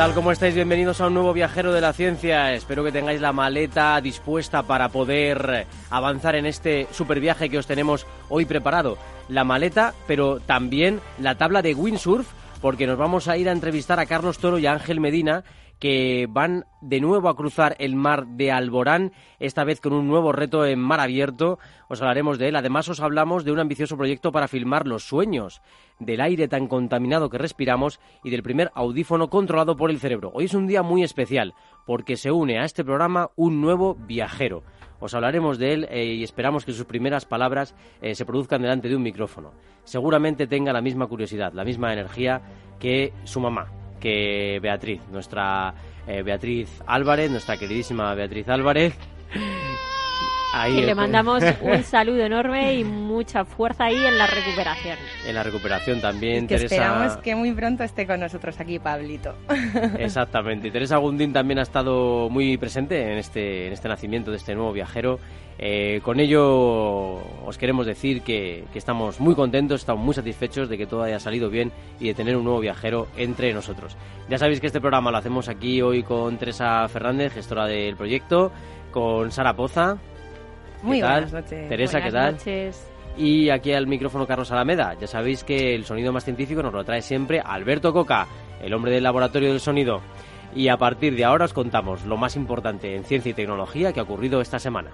Tal? ¿Cómo estáis? Bienvenidos a un nuevo viajero de la ciencia. Espero que tengáis la maleta dispuesta para poder avanzar en este super viaje que os tenemos hoy preparado. La maleta, pero también la tabla de windsurf, porque nos vamos a ir a entrevistar a Carlos Toro y a Ángel Medina, que van de nuevo a cruzar el mar de Alborán, esta vez con un nuevo reto en mar abierto. Os hablaremos de él. Además, os hablamos de un ambicioso proyecto para filmar los sueños, del aire tan contaminado que respiramos y del primer audífono controlado por el cerebro. Hoy es un día muy especial porque se une a este programa un nuevo viajero. Os hablaremos de él eh, y esperamos que sus primeras palabras eh, se produzcan delante de un micrófono. Seguramente tenga la misma curiosidad, la misma energía que su mamá, que Beatriz, nuestra eh, Beatriz Álvarez, nuestra queridísima Beatriz Álvarez. Ahí y le mandamos un saludo enorme y mucha fuerza ahí en la recuperación. En la recuperación también, y que Teresa. Esperamos que muy pronto esté con nosotros aquí, Pablito. Exactamente. Y Teresa Gundín también ha estado muy presente en este, en este nacimiento de este nuevo viajero. Eh, con ello os queremos decir que, que, estamos muy contentos, estamos muy satisfechos de que todo haya salido bien y de tener un nuevo viajero entre nosotros. Ya sabéis que este programa lo hacemos aquí hoy con Teresa Fernández, gestora del proyecto, con Sara Poza. Muy ¿Qué tal? buenas noches. Teresa, Buenas ¿qué tal? noches. Y aquí al micrófono Carlos Alameda. Ya sabéis que el sonido más científico nos lo trae siempre Alberto Coca, el hombre del laboratorio del sonido. Y a partir de ahora os contamos lo más importante en ciencia y tecnología que ha ocurrido esta semana.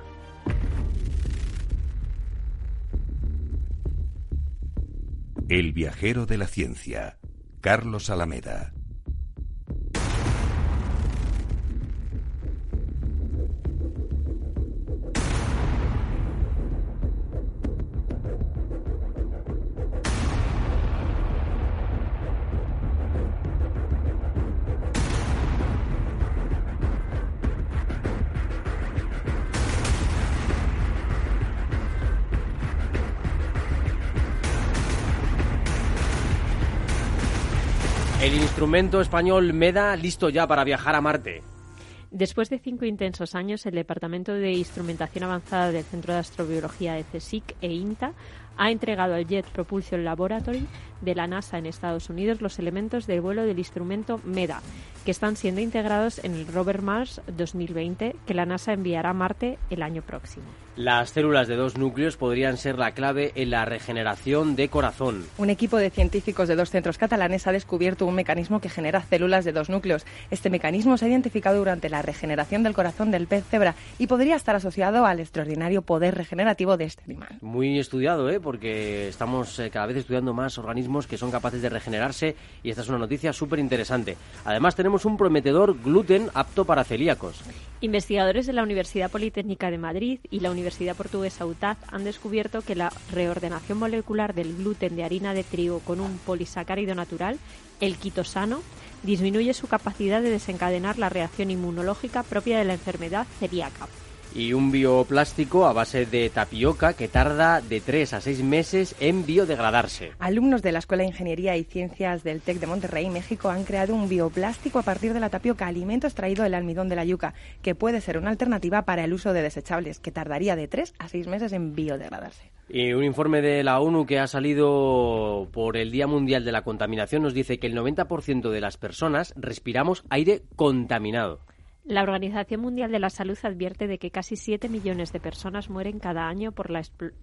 El viajero de la ciencia, Carlos Alameda. El instrumento español MEDA listo ya para viajar a Marte. Después de cinco intensos años, el Departamento de Instrumentación Avanzada del Centro de Astrobiología de CSIC e INTA ha entregado al Jet Propulsion Laboratory de la NASA en Estados Unidos los elementos del vuelo del instrumento MEDA, que están siendo integrados en el rover Mars 2020 que la NASA enviará a Marte el año próximo. Las células de dos núcleos podrían ser la clave en la regeneración de corazón. Un equipo de científicos de dos centros catalanes ha descubierto un mecanismo que genera células de dos núcleos. Este mecanismo se ha identificado durante la regeneración del corazón del pez cebra y podría estar asociado al extraordinario poder regenerativo de este animal. Muy estudiado, ¿eh? porque estamos eh, cada vez estudiando más organismos que son capaces de regenerarse y esta es una noticia súper interesante. Además tenemos un prometedor gluten apto para celíacos. Investigadores de la Universidad Politécnica de Madrid y la Universidad Portuguesa UTAD han descubierto que la reordenación molecular del gluten de harina de trigo con un polisacárido natural, el quitosano, disminuye su capacidad de desencadenar la reacción inmunológica propia de la enfermedad celíaca. Y un bioplástico a base de tapioca que tarda de 3 a 6 meses en biodegradarse. Alumnos de la Escuela de Ingeniería y Ciencias del TEC de Monterrey, México, han creado un bioplástico a partir de la tapioca, alimento extraído del almidón de la yuca, que puede ser una alternativa para el uso de desechables, que tardaría de 3 a 6 meses en biodegradarse. Y un informe de la ONU que ha salido por el Día Mundial de la Contaminación nos dice que el 90% de las personas respiramos aire contaminado. La Organización Mundial de la Salud advierte de que casi 7 millones de personas mueren cada año por la,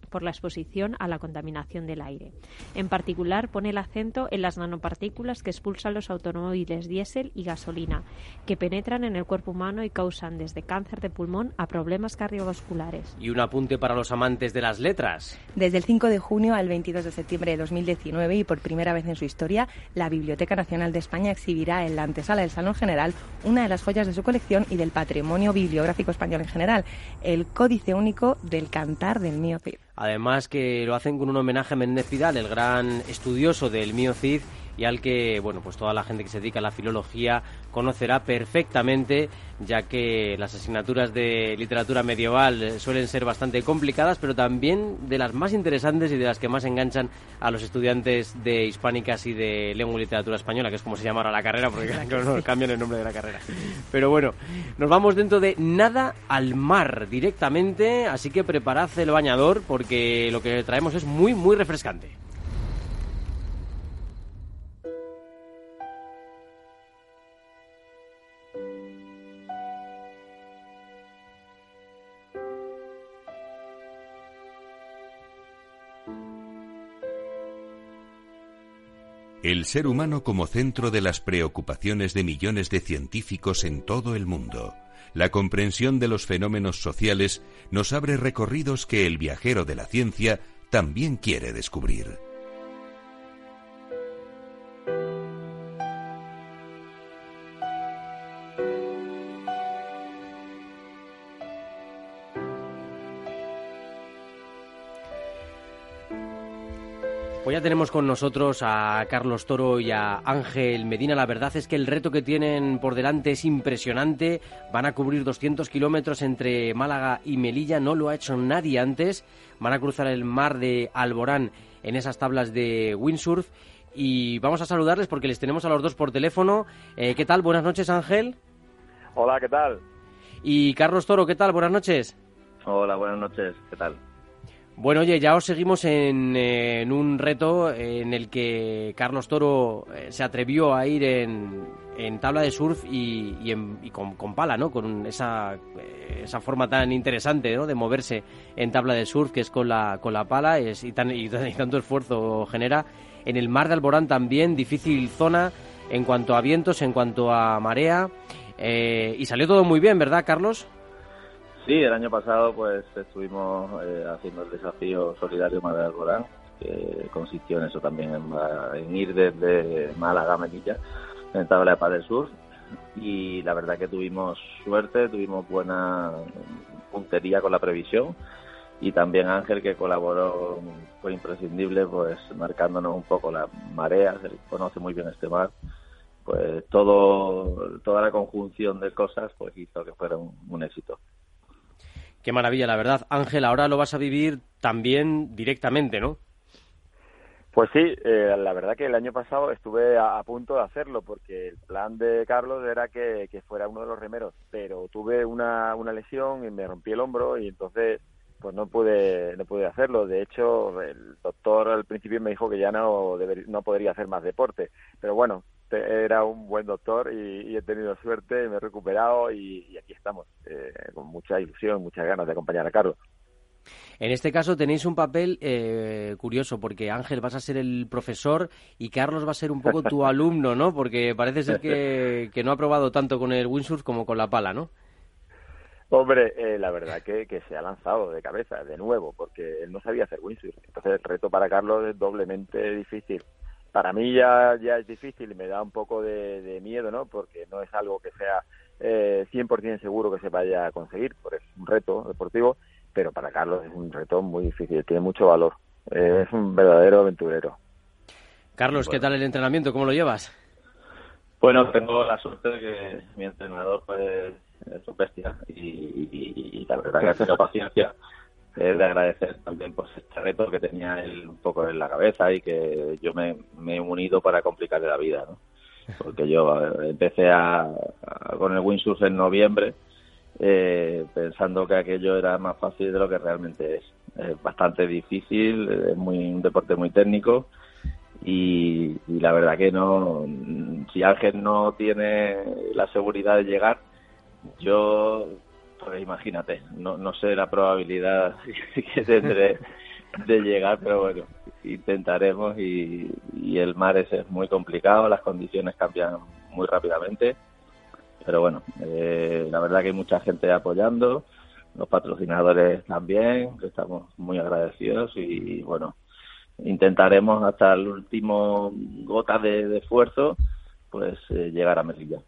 por la exposición a la contaminación del aire. En particular, pone el acento en las nanopartículas que expulsan los automóviles diésel y gasolina, que penetran en el cuerpo humano y causan desde cáncer de pulmón a problemas cardiovasculares. Y un apunte para los amantes de las letras. Desde el 5 de junio al 22 de septiembre de 2019 y por primera vez en su historia, la Biblioteca Nacional de España exhibirá en la antesala del Salón General una de las joyas de su colección y del patrimonio bibliográfico español en general, el Códice Único del Cantar del Mío Cid. Además que lo hacen con un homenaje a Menéndez Pidal, el gran estudioso del Mío Cid, y al que, bueno, pues toda la gente que se dedica a la filología conocerá perfectamente, ya que las asignaturas de literatura medieval eh, suelen ser bastante complicadas, pero también de las más interesantes y de las que más enganchan a los estudiantes de hispánicas y de lengua y literatura española, que es como se llama ahora la carrera, porque no cambian el nombre de la carrera. Pero bueno, nos vamos dentro de nada al mar directamente, así que preparad el bañador porque lo que traemos es muy, muy refrescante. El ser humano como centro de las preocupaciones de millones de científicos en todo el mundo. La comprensión de los fenómenos sociales nos abre recorridos que el viajero de la ciencia también quiere descubrir. Pues ya tenemos con nosotros a Carlos Toro y a Ángel Medina. La verdad es que el reto que tienen por delante es impresionante. Van a cubrir 200 kilómetros entre Málaga y Melilla. No lo ha hecho nadie antes. Van a cruzar el mar de Alborán en esas tablas de windsurf. Y vamos a saludarles porque les tenemos a los dos por teléfono. Eh, ¿Qué tal? Buenas noches, Ángel. Hola, ¿qué tal? Y Carlos Toro, ¿qué tal? Buenas noches. Hola, buenas noches. ¿Qué tal? Bueno, oye, ya os seguimos en, en, un reto en el que Carlos Toro eh, se atrevió a ir en, en tabla de surf y, y, con, pala, ¿no? Con esa, eh, esa forma tan interesante, ¿no? De moverse en tabla de surf, que es con la, con la pala es, y, tan, y, tanto esfuerzo genera. En el mar de Alborán también, difícil zona en cuanto a vientos, en cuanto a marea. Eh, y salió todo muy bien, ¿verdad, Carlos? Sí, el año pasado pues estuvimos eh, haciendo el desafío solidario Madre Alborán, que consistió en eso también, en, ir desde Málaga a Melilla en tabla de Padre Sur. Y la verdad que tuvimos suerte, tuvimos buena puntería con la previsión y también Ángel que colaboró fue imprescindible pues marcándonos un poco las mareas, él conoce muy bien este mar pues todo toda la conjunción de cosas pues hizo que fuera un éxito. Qué maravilla, la verdad. Ángel, ahora lo vas a vivir también directamente, ¿no? Pues sí, eh, la verdad que el año pasado estuve a, punto de hacerlo porque el plan de Carlos era que, fuera uno de los remeros, pero tuve una, una lesión y me rompí el hombro y entonces pues no pude no pude hacerlo. De hecho, el doctor al principio me dijo que ya no no podría hacer más deporte, pero bueno, era un buen doctor y, he tenido suerte, me he recuperado y, aquí estamos, eh, con mucha ilusión, muchas ganas de acompañar a Carlos. En este caso tenéis un papel eh, curioso porque Ángel vas a ser el profesor y Carlos va a ser un poco tu alumno, ¿no? Porque parece ser que, no ha probado tanto con el windsurf como con la pala, ¿no? Hombre, eh, la verdad que, que, se ha lanzado de cabeza, de nuevo, porque él no sabía hacer windsurf. Entonces el reto para Carlos es doblemente difícil para mí ya, ya es difícil y me da un poco de, miedo, ¿no? Porque no es algo que sea eh, 100% seguro que se vaya a conseguir, por es un reto deportivo, pero para Carlos es un reto muy difícil, tiene mucho valor, es un verdadero aventurero. Carlos, ¿qué tal el entrenamiento? ¿Cómo lo llevas? Bueno, tengo la suerte de que mi entrenador pues, es un bestia y, y la verdad que ha tenido paciencia es de agradecer también pues este reto que tenía él un poco en la cabeza y que yo me, he unido para complicarle la vida, ¿no? Porque yo empecé a, con el windsurf en noviembre eh, pensando que aquello era más fácil de lo que realmente es. Es bastante difícil, es muy un deporte muy técnico y, y la verdad que no, si Ángel no tiene la seguridad de llegar, Yo, pues imagínate, no, no sé la probabilidad que tendré de llegar, pero bueno, intentaremos y, el mar es, muy complicado, las condiciones cambian muy rápidamente, pero bueno, eh, la verdad que hay mucha gente apoyando, los patrocinadores también, estamos muy agradecidos y bueno, intentaremos hasta el último gota de, esfuerzo pues eh, llegar a Melilla.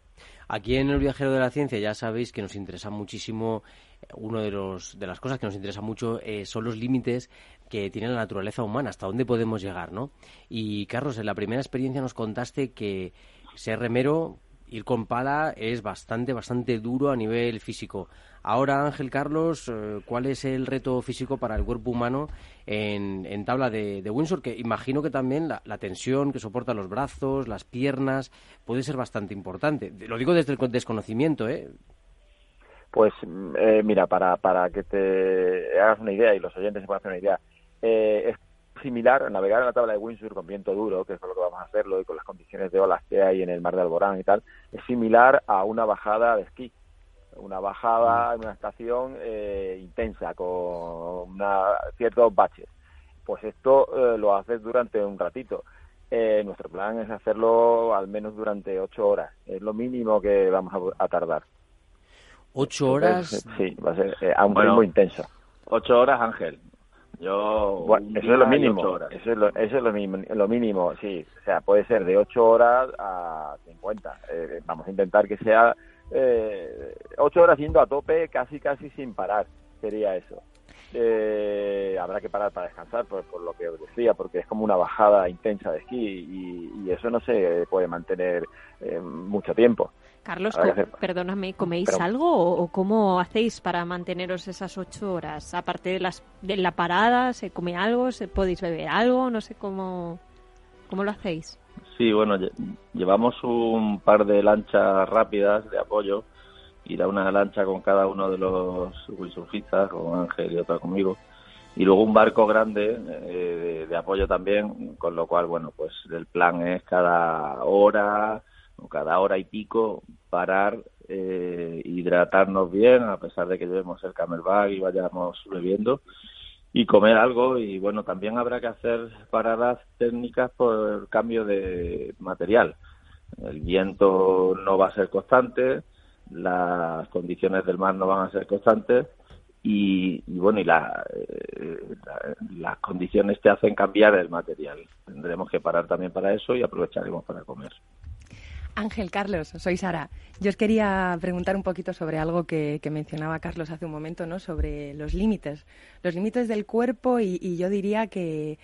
Aquí en el Viajero de la Ciencia ya sabéis que nos interesa muchísimo, eh, uno de, los, de las cosas que nos interesa mucho eh, son los límites que tiene la naturaleza humana, hasta dónde podemos llegar, ¿no? Y Carlos, en la primera experiencia nos contaste que ser remero, ir con pala, es bastante, bastante duro a nivel físico. Ahora, Ángel Carlos, eh, ¿cuál es el reto físico para el cuerpo humano en, tabla de, Windsor? Que imagino que también la, tensión que soportan los brazos, las piernas, puede ser bastante importante. Lo digo desde el desconocimiento, ¿eh? Pues eh, mira, para, para que te hagas una idea y los oyentes se puedan hacer una idea, eh, es similar navegar en la tabla de Windsor con viento duro, que es lo que vamos a hacerlo, y con las condiciones de olas que hay en el mar de Alborán y tal, es similar a una bajada de esquí una bajada en una estación eh, intensa con ciertos baches. Pues esto eh, lo haces durante un ratito. Eh, nuestro plan es hacerlo al menos durante ocho horas. Es lo mínimo que vamos a, tardar. ¿Ocho horas? sí, va a ser a un ritmo intenso. Ocho horas, Ángel. Yo eso es lo mínimo. Eso es lo, eso es lo mínimo, lo mínimo, sí. O sea, puede ser de ocho horas a 50. vamos a intentar que sea eh, ocho horas yendo a tope, casi casi sin parar, sería eso. Eh, habrá que parar para descansar, por, lo que os decía, porque es como una bajada intensa de esquí y, eso no se puede mantener eh, mucho tiempo. Carlos, perdóname, ¿coméis algo o, cómo hacéis para manteneros esas ocho horas? Aparte de, las, de la parada, ¿se come algo? ¿Se podéis beber algo? No sé cómo, cómo lo hacéis. Sí, bueno, llevamos un par de lanchas rápidas de apoyo da una lancha con cada uno de los windsurfistas, con Ángel y otra conmigo, y luego un barco grande eh, de, apoyo también, con lo cual, bueno, pues el plan es cada hora o cada hora y pico parar, eh, hidratarnos bien, a pesar de que llevemos el camelback y vayamos bebiendo, y comer algo. Y bueno también habrá que hacer paradas técnicas por cambio de material. El viento no va a ser constante las condiciones del mar no van a ser constantes y, bueno y eh, las condiciones te hacen cambiar el material. Tendremos que parar también para eso y aprovecharemos para comer Ángel, Carlos, soy Sara. Yo os quería preguntar un poquito sobre algo que, mencionaba Carlos hace un momento, ¿no? Sobre los límites, los límites del cuerpo y yo diría que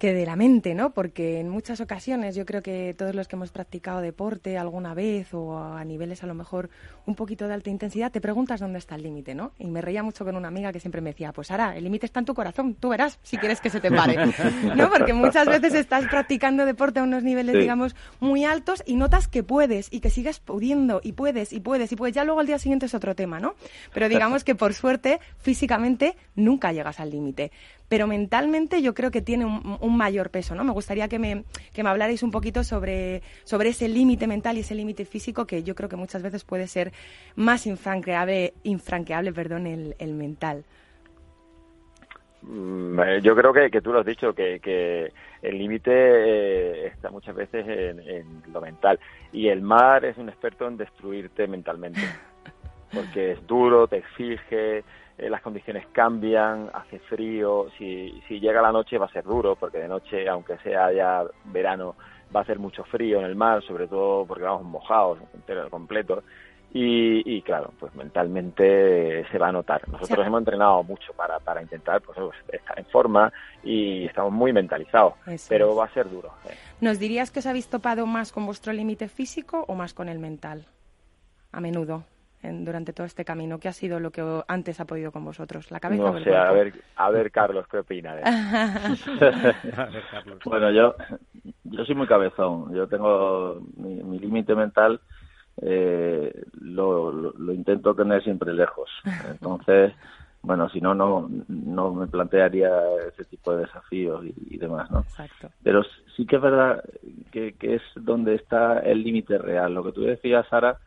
que de la mente, ¿no? Porque en muchas ocasiones yo creo que todos los que hemos practicado deporte alguna vez o a niveles a lo mejor un poquito de alta intensidad, te preguntas dónde está el límite, ¿no? Y me reía mucho con una amiga que siempre me decía, pues ahora, el límite está en tu corazón, tú verás si quieres que se te pare, ¿no? Porque muchas veces estás practicando deporte a unos niveles, digamos, muy altos y notas que puedes y que sigues pudiendo y puedes y puedes y puedes. Ya luego al día siguiente es otro tema, ¿no? Pero digamos que por suerte, físicamente, nunca llegas al límite pero mentalmente yo creo que tiene un, mayor peso, ¿no? Me gustaría que me, que me hablarais un poquito sobre, sobre ese límite mental y ese límite físico que yo creo que muchas veces puede ser más infranqueable, infranqueable perdón, el, el mental. Mm, eh, yo creo que, que tú lo has dicho, que, que el límite eh, está muchas veces en, en, lo mental. Y el mar es un experto en destruirte mentalmente. Porque es duro, te exige, eh, las condiciones cambian, hace frío, si, si llega la noche va a ser duro, porque de noche, aunque sea ya verano, va a hacer mucho frío en el mar, sobre todo porque vamos mojados entero, completo. Y, y, claro, pues mentalmente se va a notar. Nosotros hemos entrenado mucho para, para intentar pues, estar en forma y estamos muy mentalizados, pero va a ser duro. ¿eh? ¿Nos dirías que os habéis topado más con vuestro límite físico o más con el mental? A menudo durante todo este camino? ¿Qué ha sido lo que antes ha podido con vosotros? ¿La cabeza no sé, a ver, a ver, Carlos, ¿qué opina? bueno, yo, yo soy muy cabezón. Yo tengo mi, límite mental, eh, lo, lo, intento tener siempre lejos. Entonces, bueno, si no, no, no me plantearía ese tipo de desafíos y, demás, ¿no? Exacto. Pero sí que es verdad que, que es donde está el límite real. Lo que tú decías, Sara,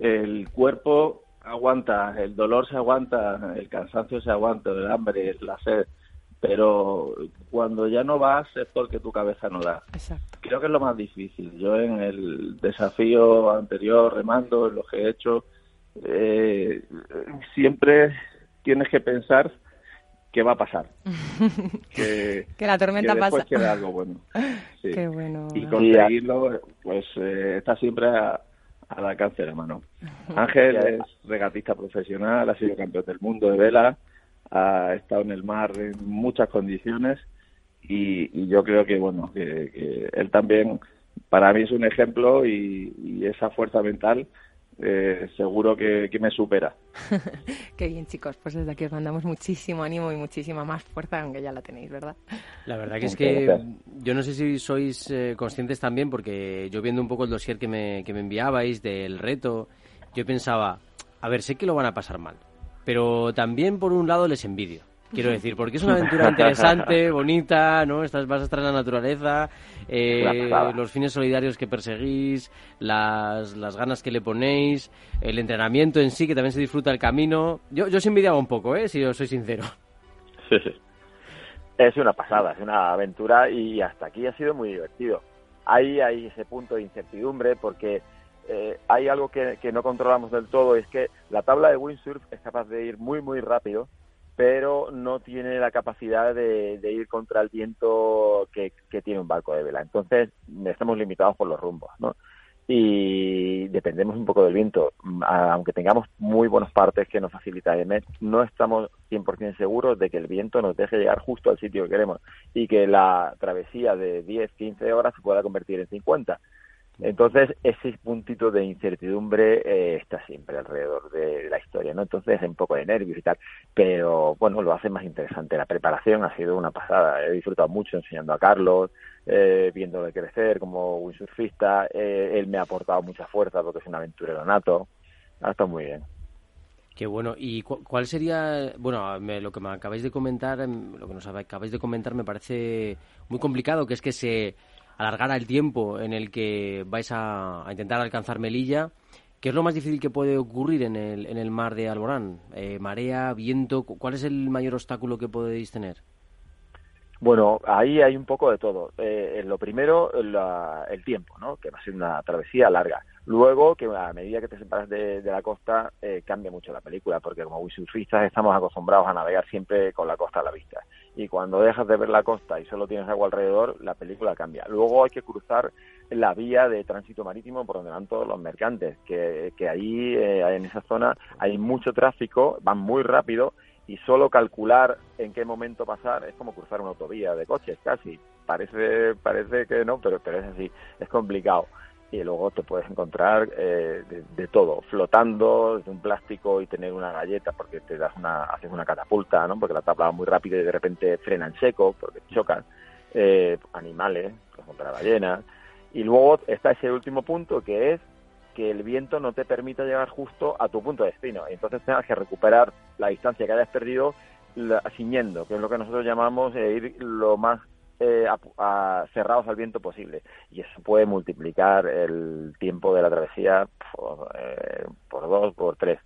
el cuerpo aguanta, el dolor se aguanta, el cansancio se aguanta, el hambre, la sed, pero cuando ya no vas es porque tu cabeza no da. Creo que es lo más difícil. Yo en el desafío anterior, remando, en lo que he hecho, eh, siempre tienes que pensar qué va a pasar. que, la tormenta que pasa. queda algo bueno. Y conseguirlo, pues eh, está siempre a, al alcance de la mano. Ángel es regatista profesional, ha sido campeón del mundo de vela, ha estado en el mar en muchas condiciones y, yo creo que, bueno, que, él también para mí es un ejemplo y esa fuerza mental eh, seguro que, me supera. Qué bien, chicos. Pues desde aquí os mandamos muchísimo ánimo y muchísima más fuerza, aunque ya la tenéis, ¿verdad? La verdad que es que yo no sé si sois eh, conscientes también, porque yo viendo un poco el dossier que me, que me enviabais del reto, yo pensaba, a ver, sé que lo van a pasar mal, pero también por un lado les envidio quiero decir, porque es una aventura interesante, bonita, ¿no? Estás, vas a estar en la naturaleza, eh, los fines solidarios que perseguís, las, las ganas que le ponéis, el entrenamiento en sí, que también se disfruta el camino. Yo, yo os envidiaba un poco, ¿eh? Si os soy sincero. Sí, sí. Es una pasada, es una aventura y hasta aquí ha sido muy divertido. Ahí hay ese punto de incertidumbre porque eh, hay algo que, que no controlamos del todo, es que la tabla de windsurf es capaz de ir muy, muy rápido pero no tiene la capacidad de, ir contra el viento que, tiene un barco de vela. Entonces, estamos limitados por los rumbos, ¿no? Y dependemos un poco del viento. Aunque tengamos muy buenas partes que nos facilita el MET, no estamos 100% seguros de que el viento nos deje llegar justo al sitio que queremos y que la travesía de 10, 15 horas se pueda convertir en 50. Entonces, ese puntito de incertidumbre eh, está siempre alrededor de la historia, ¿no? Entonces, un poco de nervios y tal, pero bueno, lo hace más interesante. La preparación ha sido una pasada. He disfrutado mucho enseñando a Carlos, eh, viéndole crecer como windsurfista. Eh, él me ha aportado mucha fuerza porque es un aventurero nato. Ha estado muy bien. Qué bueno. ¿Y cuál sería, bueno, lo que me acabáis de comentar, em, lo que nos acabáis de comentar me parece muy complicado, que es que se alargara el tiempo en el que vais a, intentar alcanzar Melilla. ¿Qué es lo más difícil que puede ocurrir en el, en el mar de Alborán? Eh, ¿Marea, viento? ¿Cuál es el mayor obstáculo que podéis tener? Bueno, ahí hay un poco de todo. Eh, lo primero, el tiempo, ¿no? Que va a ser una travesía larga. Luego, que a medida que te separas de, la costa, eh, cambia mucho la película, porque como windsurfistas estamos acostumbrados a navegar siempre con la costa a la vista y cuando dejas de ver la costa y solo tienes agua alrededor, la película cambia. Luego hay que cruzar la vía de tránsito marítimo por donde van todos los mercantes, que, que ahí eh, en esa zona hay mucho tráfico, van muy rápido y solo calcular en qué momento pasar es como cruzar una autovía de coches casi. Parece, parece que no, pero, pero es así, es complicado y luego te puedes encontrar eh, de, todo, flotando desde un plástico y tener una galleta porque te das una, haces una catapulta, ¿no? Porque la tabla va muy rápido y de repente frena en seco porque chocan, eh, animales, ejemplo la ballena, y luego está ese último punto que es que el viento no te permita llegar justo a tu punto de destino, entonces tengas que recuperar la distancia que hayas perdido ciñendo, que es lo que nosotros llamamos eh, ir lo más eh, cerrados al viento posible y eso puede multiplicar el tiempo de la travesía por, eh, por dos, por tres.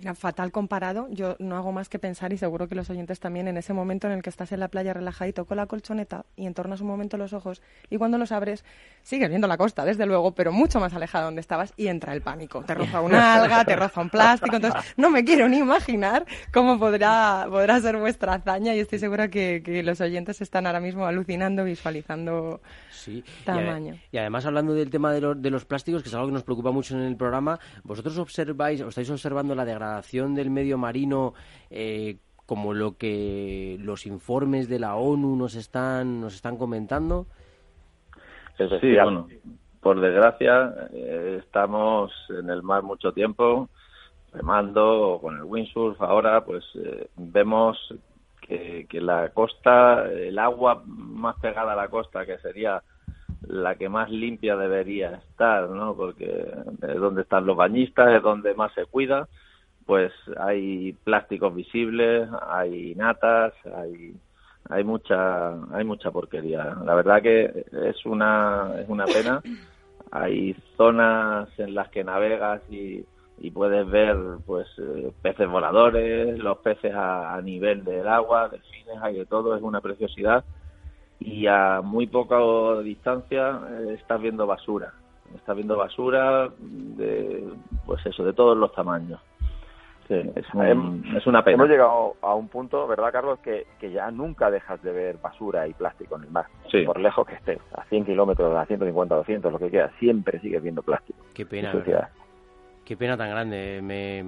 Mira, fatal comparado, yo no hago más que pensar y seguro que los oyentes también en ese momento en el que estás en la playa relajadito con la colchoneta y entornas un momento los ojos y cuando los abres sigues viendo la costa, desde luego, pero mucho más alejado de donde estabas y entra el pánico. Te roza una alga, te roza un plástico, entonces no me quiero ni imaginar cómo podrá, podrá ser vuestra hazaña y estoy segura que, que los oyentes están ahora mismo alucinando, visualizando sí. tamaño. Y, además hablando del tema de, de los plásticos, que es algo que nos preocupa mucho en el programa, vosotros observáis, o estáis observando la degradación del medio marino eh, como lo que los informes de la ONU nos están nos están comentando? Sí, bueno, por desgracia eh, estamos en el mar mucho tiempo remando con el windsurf. Ahora, pues eh, vemos que, que, la costa, el agua más pegada a la costa, que sería la que más limpia debería estar, ¿no? Porque es donde están los bañistas, es donde más se cuida pues hay plásticos visibles, hay natas, hay hay mucha hay mucha porquería. La verdad que es una es una pena. hay zonas en las que navegas y, puedes ver pues eh, peces voladores, los peces a, nivel del agua, delfines, hay de todo, es una preciosidad y a muy poca distancia eh, estás viendo basura, estás viendo basura de pues eso, de todos los tamaños. Es, una pena. Hemos llegado a un punto, ¿verdad, Carlos? Que, que ya nunca dejas de ver basura y plástico en el mar. Por lejos que estés, a 100 kilómetros, a 150, 200, lo que quieras, siempre sigues viendo plástico. Qué pena. Qué pena tan grande. Me,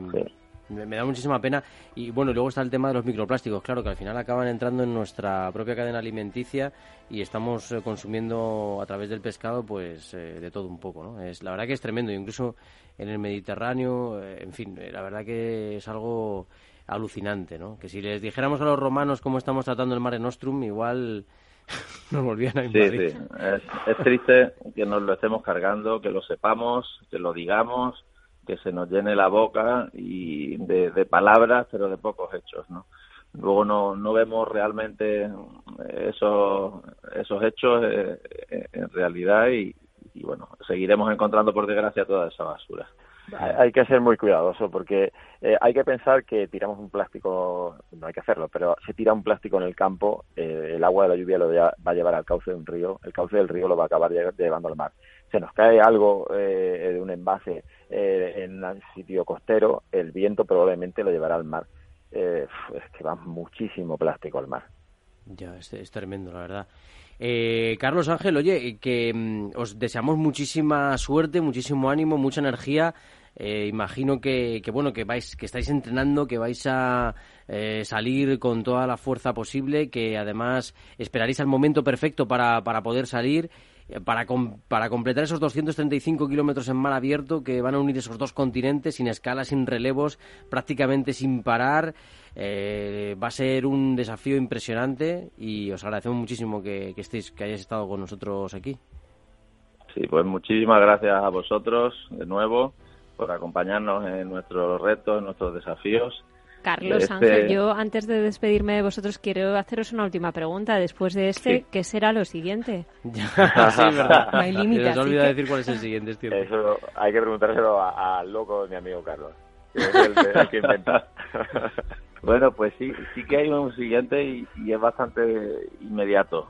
me, da muchísima pena. Y bueno, luego está el tema de los microplásticos, claro, que al final acaban entrando en nuestra propia cadena alimenticia y estamos eh, consumiendo a través del pescado, pues eh, de todo un poco, ¿no? Es, la verdad que es tremendo, incluso en el Mediterráneo, eh, en fin, la verdad que es algo alucinante, ¿no? Que si les dijéramos a los romanos cómo estamos tratando el Mare Nostrum, igual nos volvían a invadir. Sí, sí. Es, es triste que nos lo estemos cargando, que lo sepamos, que lo digamos que se nos llene la boca y de, palabras, pero de pocos hechos, ¿no? Luego no, no vemos realmente esos, esos hechos eh, eh, en realidad y, bueno, seguiremos encontrando por desgracia toda esa basura. Hay que ser muy cuidadoso porque eh, hay que pensar que tiramos un plástico, no hay que hacerlo, pero se tira un plástico en el campo, el agua de la lluvia lo va a llevar al cauce de un río, el cauce del río lo va a acabar llevando al mar. Se nos cae algo de un envase eh, en un sitio costero, el viento probablemente lo llevará al mar. Eh, es que va muchísimo plástico al mar. Ya, es, tremendo, la verdad. Eh, Carlos Ángel, oye, que mm, os deseamos muchísima suerte, muchísimo ánimo, mucha energía. imagino que, que, bueno que vais que estáis entrenando que vais a salir con toda la fuerza posible que además esperaréis el momento perfecto para, para poder salir eh, para, para completar esos 235 kilómetros en mar abierto que van a unir esos dos continentes sin escalas, sin relevos, prácticamente sin parar. Eh, va a ser un desafío impresionante y os agradecemos muchísimo que, estéis, que hayáis estado con nosotros aquí. Sí, pues muchísimas gracias a vosotros de nuevo por acompañarnos en nuestros retos, en nuestros desafíos Carlos este Ángel, yo antes de despedirme de vosotros quiero haceros una última pregunta. Después de este, ¿qué será lo siguiente? sí, verdad. No hay límite. Se olvida decir cuál es el siguiente. Eso hay que preguntárselo al loco de mi amigo Carlos. bueno, pues sí, sí que hay un siguiente y, es bastante inmediato.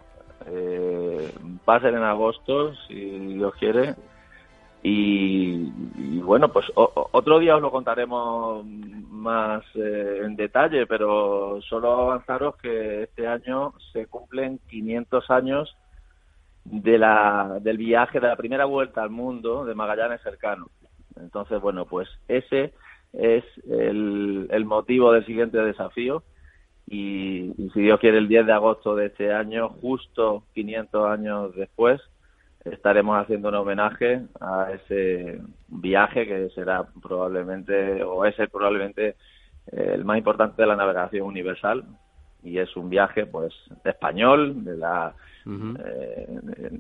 Eh, va a ser en agosto, si Dios quiere. Y, bueno, pues otro día os lo contaremos más eh, en detalle, pero solo avanzaros que este año se cumplen 500 años de la, del viaje de la primera vuelta al mundo de Magallanes cercano. Entonces, bueno, pues ese es el, el motivo del siguiente desafío. Y, si Dios quiere, el 10 de agosto de este año, justo 500 años después, estaremos haciendo un homenaje a ese viaje que será probablemente, o es probablemente eh, el más importante de la navegación universal. Y es un viaje pues español de la eh,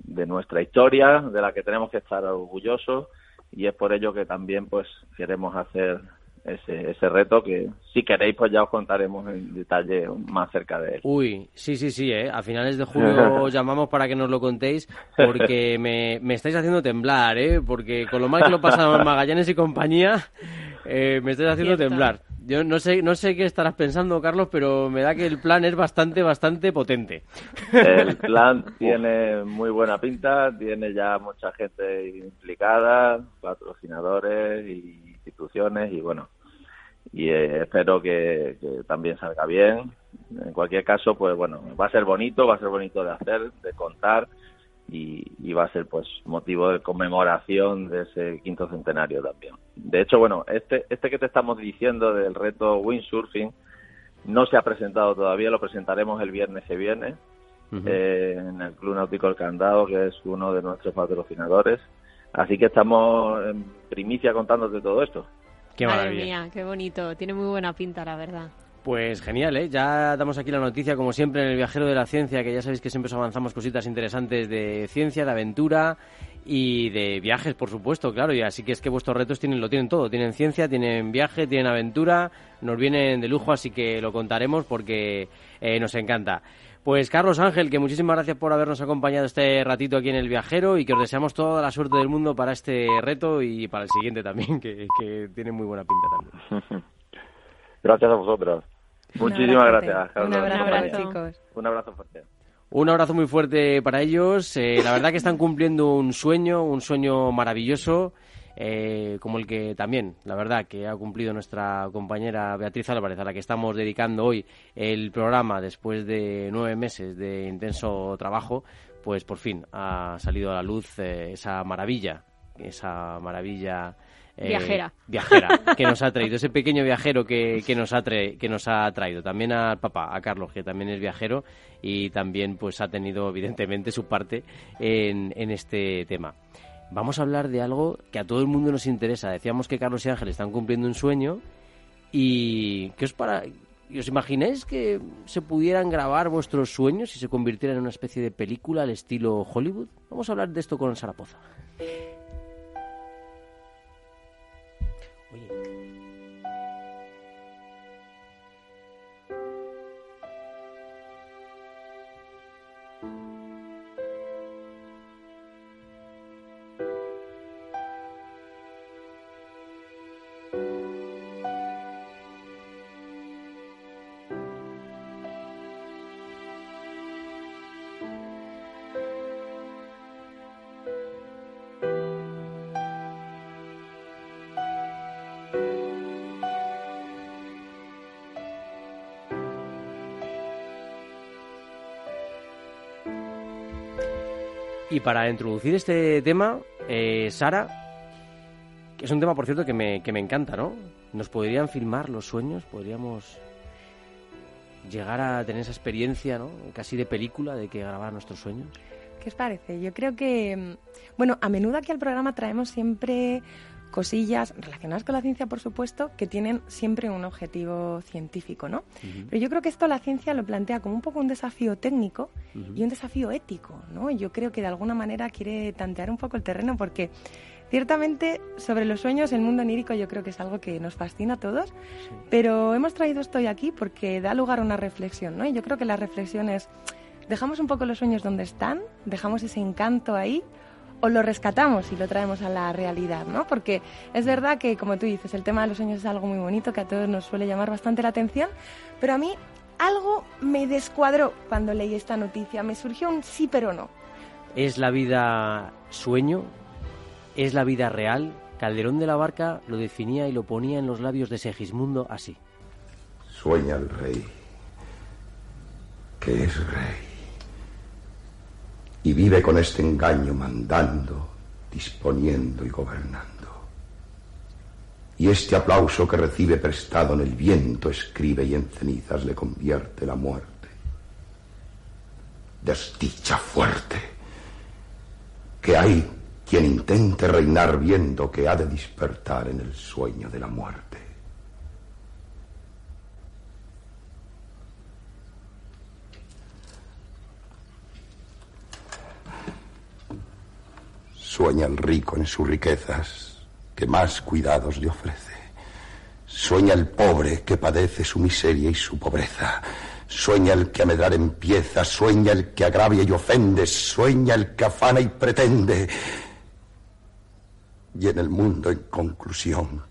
de, nuestra historia de la que tenemos que estar orgullosos. Y es por ello que también pues queremos hacer ese, ese reto que si queréis pues ya os contaremos en detalle más cerca de él. Uy, sí, sí, sí, ¿eh? a finales de julio os llamamos para que nos lo contéis porque me, me estáis haciendo temblar, ¿eh? porque con lo mal que lo pasaron Magallanes y compañía eh, me estáis haciendo temblar. Yo no sé, no sé qué estarás pensando, Carlos, pero me da que el plan es bastante, bastante potente. El plan tiene muy buena pinta, tiene ya mucha gente implicada, patrocinadores y instituciones y bueno, y eh, espero que, también salga bien. En cualquier caso, pues bueno, va a ser bonito, va a ser bonito de hacer, de contar y, va a ser pues motivo de conmemoración de ese quinto centenario también. De hecho, bueno, este, este que te estamos diciendo del reto windsurfing no se ha presentado todavía, lo presentaremos el viernes que viene eh, en el Club Náutico El Candado, que es uno de nuestros patrocinadores. Así que estamos en primicia contándote todo esto. Qué Madre mía, qué bonito. Tiene muy buena pinta, la verdad. Pues genial, ¿eh? Ya damos aquí la noticia, como siempre, en el Viajero de la Ciencia, que ya sabéis que siempre os avanzamos cositas interesantes de ciencia, de aventura y de viajes, por supuesto, claro. Y así que es que vuestros retos tienen, lo tienen todo. Tienen ciencia, tienen viaje, tienen aventura, nos vienen de lujo, así que lo contaremos porque eh, nos encanta. Pues Carlos Ángel, que muchísimas gracias por habernos acompañado este ratito aquí en El Viajero y que os deseamos toda la suerte del mundo para este reto y para el siguiente también, que, tiene muy buena pinta también. Gracias a vosotros. Muchísimas gracias, Carlos. Un abrazo, chicos. Un abrazo fuerte. Un abrazo muy fuerte para ellos. Eh, la verdad que están cumpliendo un sueño, un sueño maravilloso. Eh, como el que también, la verdad, que ha cumplido nuestra compañera Beatriz Álvarez, a la que estamos dedicando hoy el programa después de nueve meses de intenso trabajo, pues por fin ha salido a la luz eh, esa maravilla, esa maravilla eh, viajera. Viajera, que nos ha traído, ese pequeño viajero que, que, nos ha que nos ha traído. También al papá, a Carlos, que también es viajero y también pues ha tenido evidentemente su parte en, en este tema. Vamos a hablar de algo que a todo el mundo nos interesa. Decíamos que Carlos y Ángel están cumpliendo un sueño y que os para ¿Os imagináis que se pudieran grabar vuestros sueños y se convirtieran en una especie de película al estilo Hollywood? Vamos a hablar de esto con Sarapoza. Y para introducir este tema, eh, Sara, es un tema, por cierto, que me, que me encanta, ¿no? ¿Nos podrían filmar los sueños? ¿Podríamos llegar a tener esa experiencia, ¿no? Casi de película, de que grabar nuestros sueños. ¿Qué os parece? Yo creo que, mm, bueno, a menudo aquí al programa traemos siempre cosillas relacionadas con la ciencia, por supuesto, que tienen siempre un objetivo científico, ¿no? Pero yo creo que esto la ciencia lo plantea como un poco un desafío técnico y un desafío ético, ¿no? Yo creo que de alguna manera quiere tantear un poco el terreno porque ciertamente sobre los sueños el mundo onírico yo creo que es algo que nos fascina a todos, pero hemos traído esto hoy aquí porque da lugar a una reflexión, ¿no? Y yo creo que la reflexión es dejamos un poco los sueños donde están, dejamos ese encanto ahí o lo rescatamos y lo traemos a la realidad, ¿no? Porque es verdad que, como tú dices, el tema de los sueños es algo muy bonito que a todos nos suele llamar bastante la atención, pero a mí algo me descuadró cuando leí esta noticia, me surgió un sí pero no. ¿Es la vida sueño? ¿Es la vida real? Calderón de la Barca lo definía y lo ponía en los labios de Segismundo así. Sueña el rey, que es rey y vive con este engaño mandando, disponiendo y gobernando. Y este aplauso que recibe prestado en el viento escribe y en cenizas le convierte la muerte. Desdicha fuerte, que hay quien intente reinar viendo que ha de despertar en el sueño de la muerte. Sueña el rico en sus riquezas, que más cuidados le ofrece. Sueña el pobre que padece su miseria y su pobreza. Sueña el que a medrar empieza, sueña el que agravia y ofende, sueña el que afana y pretende. Y en el mundo, en conclusión,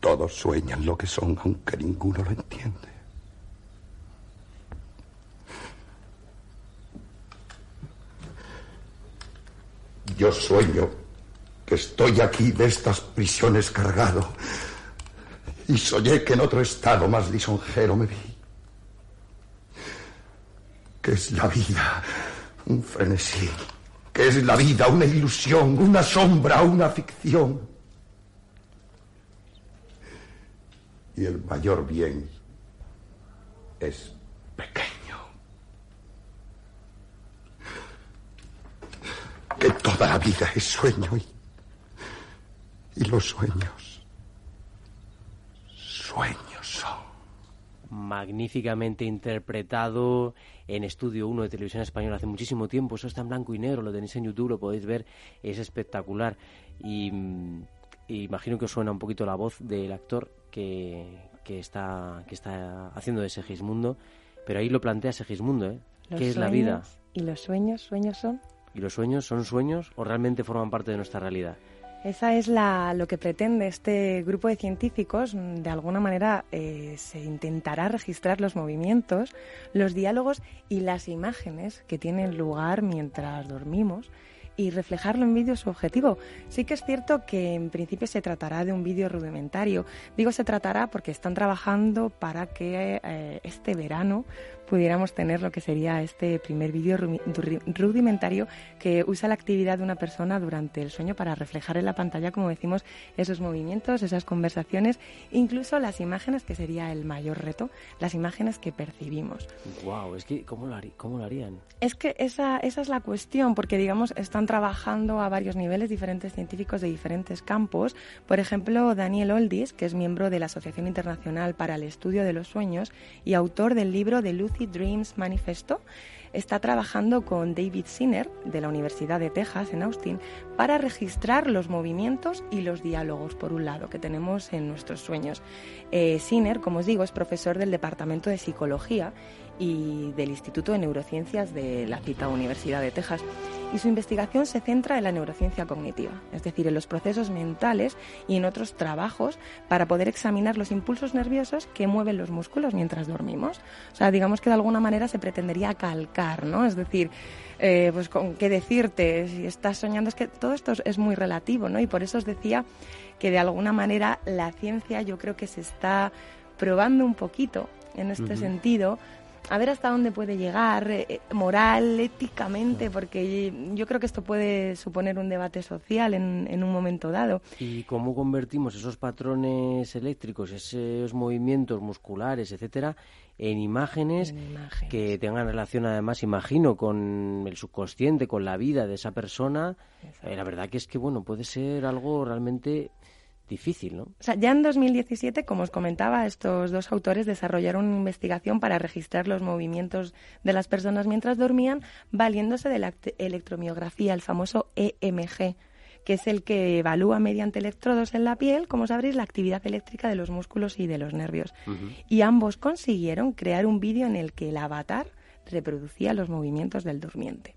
todos sueñan lo que son, aunque ninguno lo entiende. Yo sueño que estoy aquí de estas prisiones cargado y soñé que en otro estado más lisonjero me vi. Que es la vida un frenesí, que es la vida una ilusión, una sombra, una ficción. Y el mayor bien es pequeño. que toda la vida es sueño y, los sueños, sueños son. Magníficamente interpretado en Estudio 1 de Televisión Española hace muchísimo tiempo. Eso está en blanco y negro, lo tenéis en YouTube, lo podéis ver, es espectacular. Y, imagino que os suena un poquito la voz del actor que, que, está, que está haciendo de Segismundo Pero ahí lo plantea Segismundo, ¿eh? ¿Qué es la vida? ¿Y los sueños? ¿Sueños son? ¿Y los sueños son sueños o realmente forman parte de nuestra realidad? Esa es la, lo que pretende este grupo de científicos. De alguna manera eh, se intentará registrar los movimientos, los diálogos y las imágenes que tienen lugar mientras dormimos y reflejarlo en vídeo su objetivo. Sí que es cierto que en principio se tratará de un vídeo rudimentario. Digo se tratará porque están trabajando para que eh, este verano pudiéramos tener lo que sería este primer vídeo rudimentario que usa la actividad de una persona durante el sueño para reflejar en la pantalla, como decimos, esos movimientos, esas conversaciones, incluso las imágenes, que sería el mayor reto, las imágenes que percibimos. Wow, es que ¿cómo lo, cómo lo harían? Es que esa, esa es la cuestión, porque digamos, están trabajando a varios niveles diferentes científicos de diferentes campos. Por ejemplo, Daniel Oldis, que es miembro de la Asociación Internacional para el Estudio de los Sueños y autor del libro de Luz Dreams Manifesto, está trabajando con David Sinner de la Universidad de Texas en Austin para registrar los movimientos y los diálogos, por un lado, que tenemos en nuestros sueños. Eh, Sinner, como os digo, es profesor del Departamento de Psicología y del Instituto de Neurociencias de la cita Universidad de Texas y su investigación se centra en la neurociencia cognitiva, es decir, en los procesos mentales y en otros trabajos para poder examinar los impulsos nerviosos que mueven los músculos mientras dormimos. O sea, digamos que de alguna manera se pretendería calcar, ¿no? Es decir, eh, pues con qué decirte, si estás soñando, es que todo esto es muy relativo, ¿no? Y por eso os decía que de alguna manera la ciencia yo creo que se está probando un poquito en este sentido a ver hasta dónde puede llegar, eh, eh, moral, éticamente, porque yo creo que esto puede suponer un debate social en, en, un momento dado. ¿Y cómo convertimos esos patrones eléctricos, esos movimientos musculares, etcétera, en imágenes, que tengan relación, además, imagino, con el subconsciente, con la vida de esa persona? Eh, la verdad que es que, bueno, puede ser algo realmente difícil, ¿no? O sea, ya en 2017, como os comentaba, estos dos autores desarrollaron una investigación para registrar los movimientos de las personas mientras dormían, valiéndose de la electromiografía, el famoso EMG, que es el que evalúa mediante electrodos en la piel, como sabréis, la actividad eléctrica de los músculos y de los nervios. Y ambos consiguieron crear un vídeo en el que el avatar reproducía los movimientos del durmiente.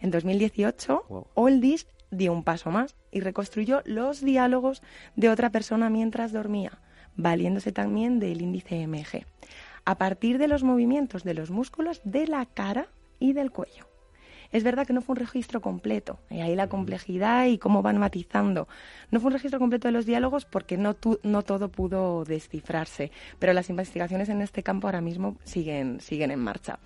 En 2018, wow. Oldis dio un paso más y reconstruyó los diálogos de otra persona mientras dormía, valiéndose también del índice MG, a partir de los movimientos de los músculos de la cara y del cuello. Es verdad que no fue un registro completo, y ahí la complejidad y cómo van matizando. No fue un registro completo de los diálogos porque no, no todo pudo descifrarse, pero las investigaciones en este campo ahora mismo siguen, siguen en marcha.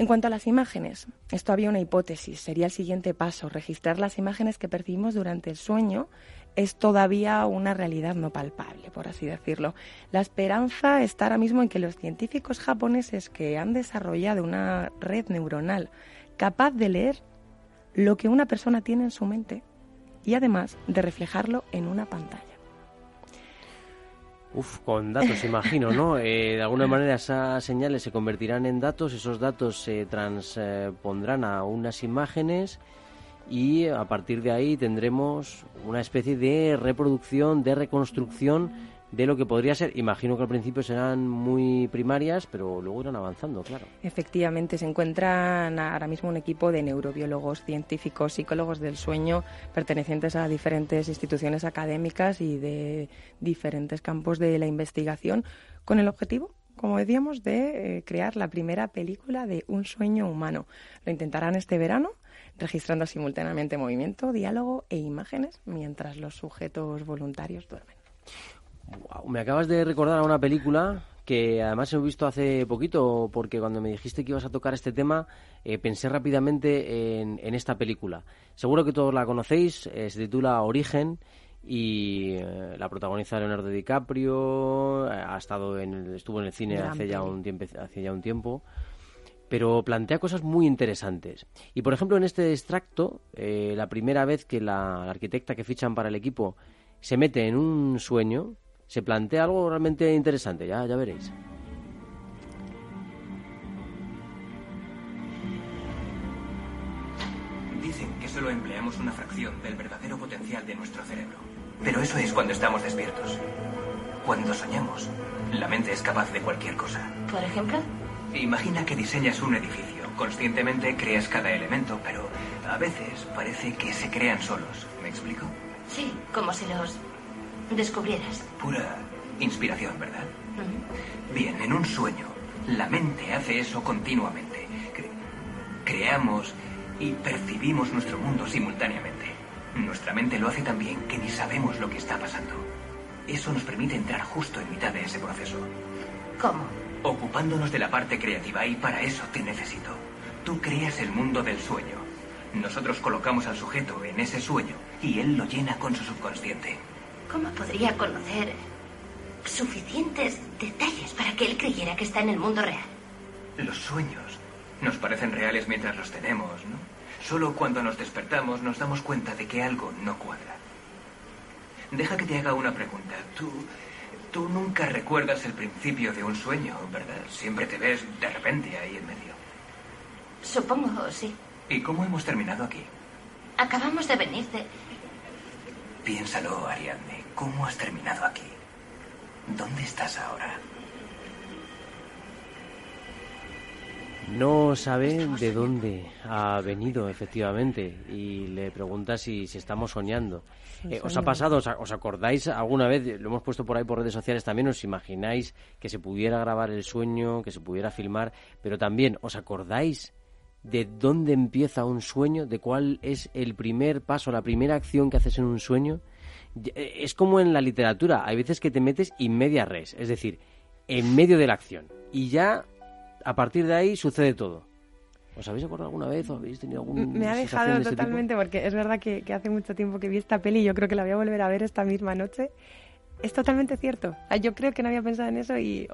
En cuanto a las imágenes, esto había una hipótesis, sería el siguiente paso. Registrar las imágenes que percibimos durante el sueño es todavía una realidad no palpable, por así decirlo. La esperanza está ahora mismo en que los científicos japoneses que han desarrollado una red neuronal capaz de leer lo que una persona tiene en su mente y además de reflejarlo en una pantalla. Uf, con datos, imagino, ¿no? Eh, de alguna manera esas señales se convertirán en datos, esos datos se transpondrán a unas imágenes y a partir de ahí tendremos una especie de reproducción, de reconstrucción de lo que podría ser. Imagino que al principio serán muy primarias, pero luego irán avanzando, claro. Efectivamente, se encuentran ahora mismo un equipo de neurobiólogos, científicos, psicólogos del sueño, pertenecientes a diferentes instituciones académicas y de diferentes campos de la investigación, con el objetivo como decíamos, de eh, crear la primera película de un sueño humano. Lo intentarán este verano, registrando simultáneamente movimiento, diálogo e imágenes mientras los sujetos voluntarios duermen me acabas de recordar a una película que además he visto hace poquito porque cuando me dijiste que ibas a tocar este tema eh, pensé rápidamente en, esta película. Seguro que todos la conocéis, eh, se titula Origen y eh, la protagoniza Leonardo DiCaprio, ha estado en estuvo en el cine hace ya, un tiempo, hace ya un tiempo pero plantea cosas muy interesantes. Y por ejemplo, en este extracto, la primera vez que la arquitecta que fichan para el equipo se mete en un sueño, se plantea algo realmente interesante, ya, ya veréis. Dicen que solo empleamos una fracción del verdadero potencial de nuestro cerebro. Pero eso es cuando estamos despiertos. Cuando soñamos, la mente es capaz de cualquier cosa. ¿Por ejemplo? Imagina que diseñas un edificio. Conscientemente creas cada elemento, pero a veces parece que se crean solos. ¿Me explico? Sí, como si los descubrieras. Pura inspiración, ¿verdad? Bien, en un sueño, la mente hace eso continuamente. Cre- creamos y percibimos nuestro mundo simultáneamente. Nuestra mente lo hace tan bien que ni sabemos lo que está pasando. Eso nos permite entrar justo en mitad de ese proceso, ¿Cómo? ocupándonos de la parte creativa y para eso te necesito. Tú creas el mundo del sueño. Nosotros colocamos al sujeto en ese sueño y él lo llena con su subconsciente. ¿Cómo podría conocer suficientes detalles para que él creyera que está en el mundo real? Los sueños nos parecen reales mientras los tenemos, ¿no? Solo cuando nos despertamos nos damos cuenta de que algo no cuadra. Deja que te haga una pregunta. Tú, tú nunca recuerdas el principio de un sueño, ¿verdad? Siempre te ves de repente ahí en medio. Supongo, sí. ¿Y cómo hemos terminado aquí? Acabamos de venir de... Piénsalo, Ariadne. ¿Cómo has terminado aquí? ¿Dónde estás ahora? No sabe de dónde ha venido, efectivamente, y le pregunta si, si estamos soñando. Eh, ¿Os ha pasado, os, os acordáis alguna vez, lo hemos puesto por ahí por redes sociales también, os imagináis que se pudiera grabar el sueño, que se pudiera filmar, pero también, ¿os acordáis de dónde empieza un sueño, de cuál es el primer paso, la primera acción que haces en un sueño? Eh, Es como en la literatura, hay veces que te metes in media res, es decir, en medio de la acción, y ya a partir de ahí sucede todo. ¿Os habéis acordado alguna vez o habéis tenido alguna Me ha dejado totalmente porque es verdad que, que hace mucho tiempo que vi esta peli y yo creo que la voy a volver a ver esta misma noche. Es totalmente cierto. Yo creo que no había pensado en eso y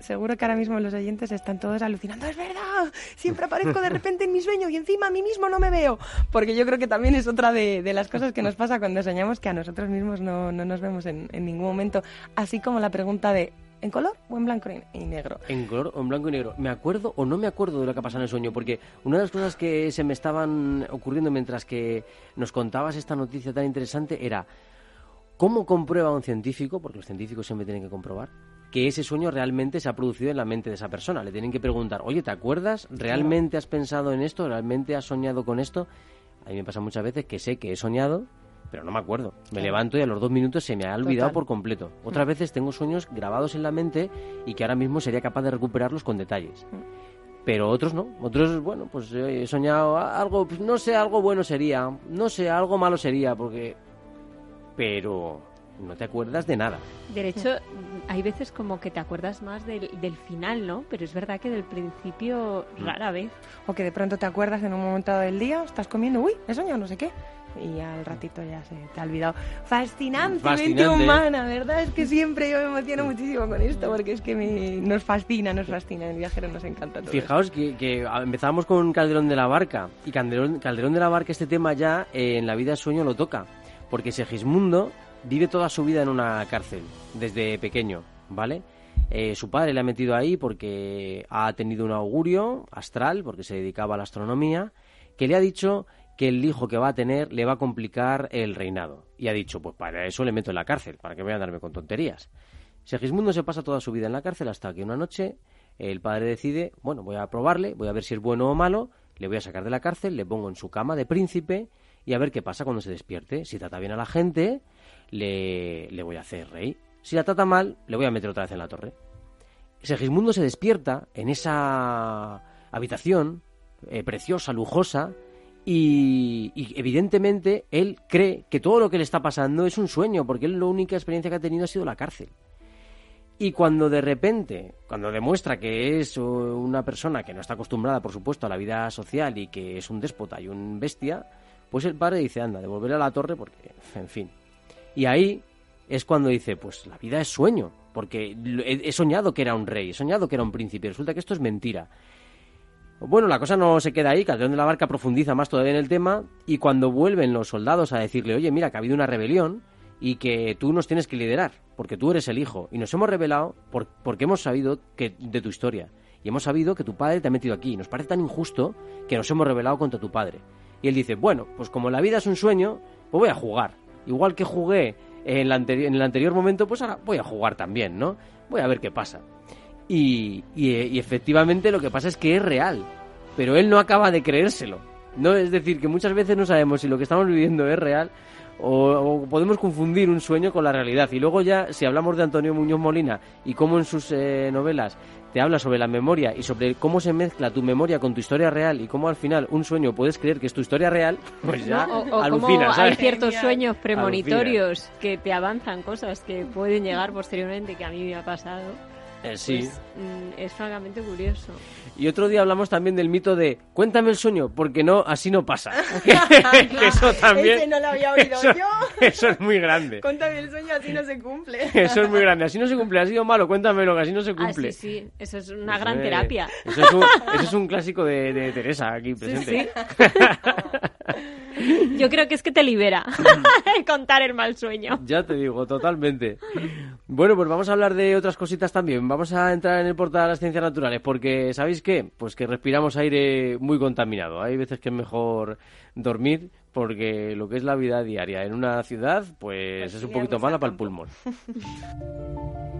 seguro que ahora mismo los oyentes están todos alucinando. Es verdad, siempre aparezco de repente en mi sueño y encima a mí mismo no me veo. Porque yo creo que también es otra de, las cosas que nos pasa cuando soñamos que a nosotros mismos no, no nos vemos en, ningún momento. Así como la pregunta de ¿en color o en blanco y negro? En color o en blanco y negro. ¿Me acuerdo o no me acuerdo de lo que ha pasado en el sueño? Porque una de las cosas que se me estaban ocurriendo mientras que nos contabas esta noticia tan interesante era cómo comprueba un científico, porque los científicos siempre tienen que comprobar, que ese sueño realmente se ha producido en la mente de esa persona. Le tienen que preguntar, oye, ¿te acuerdas? ¿Realmente has pensado en esto? ¿Realmente has soñado con esto? A mí me pasa muchas veces que sé que he soñado, pero no me acuerdo. Me levanto y a los dos minutos se me ha olvidado Total. por completo. Otras veces tengo sueños grabados en la mente y que ahora mismo sería capaz de recuperarlos con detalles. Pero otros no. Otros, bueno, pues eh, he soñado algo, pues, no sé, algo bueno sería, no sé, algo malo sería, porque... Pero no te acuerdas de nada. De hecho, hay veces como que te acuerdas más del, del final, ¿no? Pero es verdad que del principio rara vez. O que de pronto te acuerdas en un momento dado del día, estás comiendo, uy, he soñado no sé qué. Y al ratito ya se te ha olvidado. Fascinante, Fascinante. mente humana, ¿verdad? Es que siempre yo me emociono muchísimo con esto porque es que me- nos fascina, nos fascina. En el viajero nos encanta todo. Fijaos que, que empezamos con Calderón de la Barca y Calderón, Calderón de la Barca este tema ya eh, en la vida sueño lo toca, porque Segismundo vive toda su vida en una cárcel desde pequeño, ¿vale? Eh, su padre le ha metido ahí porque ha tenido un augurio astral, porque se dedicaba a la astronomía, que le ha dicho que el hijo que va a tener le va a complicar el reinado. Y ha dicho, pues para eso le meto en la cárcel, para que voy a andarme con tonterías. Segismundo se pasa toda su vida en la cárcel hasta que una noche el padre decide, bueno, voy a probarle, voy a ver si es bueno o malo, le voy a sacar de la cárcel, le pongo en su cama de príncipe y a ver qué pasa cuando se despierte. Si trata bien a la gente, le, le voy a hacer rey. Si la trata mal, le voy a meter otra vez en la torre. Segismundo se despierta en esa habitación eh, preciosa, lujosa, y, y evidentemente él cree que todo lo que le está pasando es un sueño, porque él la única experiencia que ha tenido ha sido la cárcel. Y cuando de repente, cuando demuestra que es uh, una persona que no está acostumbrada, por supuesto, a la vida social y que es un déspota y un bestia, pues el padre dice, anda, devolverle a la torre porque, en fin. Y ahí es cuando dice, pues la vida es sueño, porque he, soñado que era un rey, he soñado que era un príncipe, resulta que esto es mentira. Bueno, la cosa no se queda ahí, Calderón de la Barca profundiza más todavía en el tema y cuando vuelven los soldados a decirle, oye, mira, que ha habido una rebelión y que tú nos tienes que liderar, porque tú eres el hijo, y nos hemos revelado por- porque hemos sabido que, de tu historia, y hemos sabido que tu padre te ha metido aquí, nos parece tan injusto que nos hemos rebelado contra tu padre. Y él dice, bueno, pues como la vida es un sueño, pues voy a jugar. Igual que jugué en, la en el anterior momento, pues ahora voy a jugar también, ¿no? Voy a ver qué pasa. y, y efectivamente lo que pasa es que es real, pero él no acaba de creérselo. No, es decir, que muchas veces no sabemos si lo que estamos viviendo es real o, podemos confundir un sueño con la realidad. Y luego ya, si hablamos de Antonio Muñoz Molina y cómo en sus eh, novelas te habla sobre la memoria y sobre cómo se mezcla tu memoria con tu historia real y cómo al final un sueño puedes creer que es tu historia real, pues ya o, alucinas. hay ciertos sueños premonitorios que te avanzan cosas que pueden llegar posteriormente, que a mí me ha pasado. Eh, sí. Pues, mm, es francamente curioso. Y otro día hablamos también del mito de cuéntame el sueño, porque no, así no pasa. eso también. Ese no lo había oído eso, yo. Eso es muy grande. Cuéntame el sueño, así no se cumple. Eso es muy grande. Así no se cumple, ha sido malo, cuéntamelo, que así no se cumple. Ah, sí, sí, eso es una gran terapia. Eso es un, eso es un clásico de, de, Teresa aquí presente. Sí, sí. Yo creo que es que te libera contar el mal sueño. Ya te digo, totalmente. Bueno, pues vamos a hablar de otras cositas también. Vamos a entrar en el portal de las ciencias naturales, porque ¿sabéis qué? Pues que respiramos aire muy contaminado. Hay veces que es mejor dormir, porque lo que es la vida diaria en una ciudad, pues, pues es un poquito mala para el pulmón.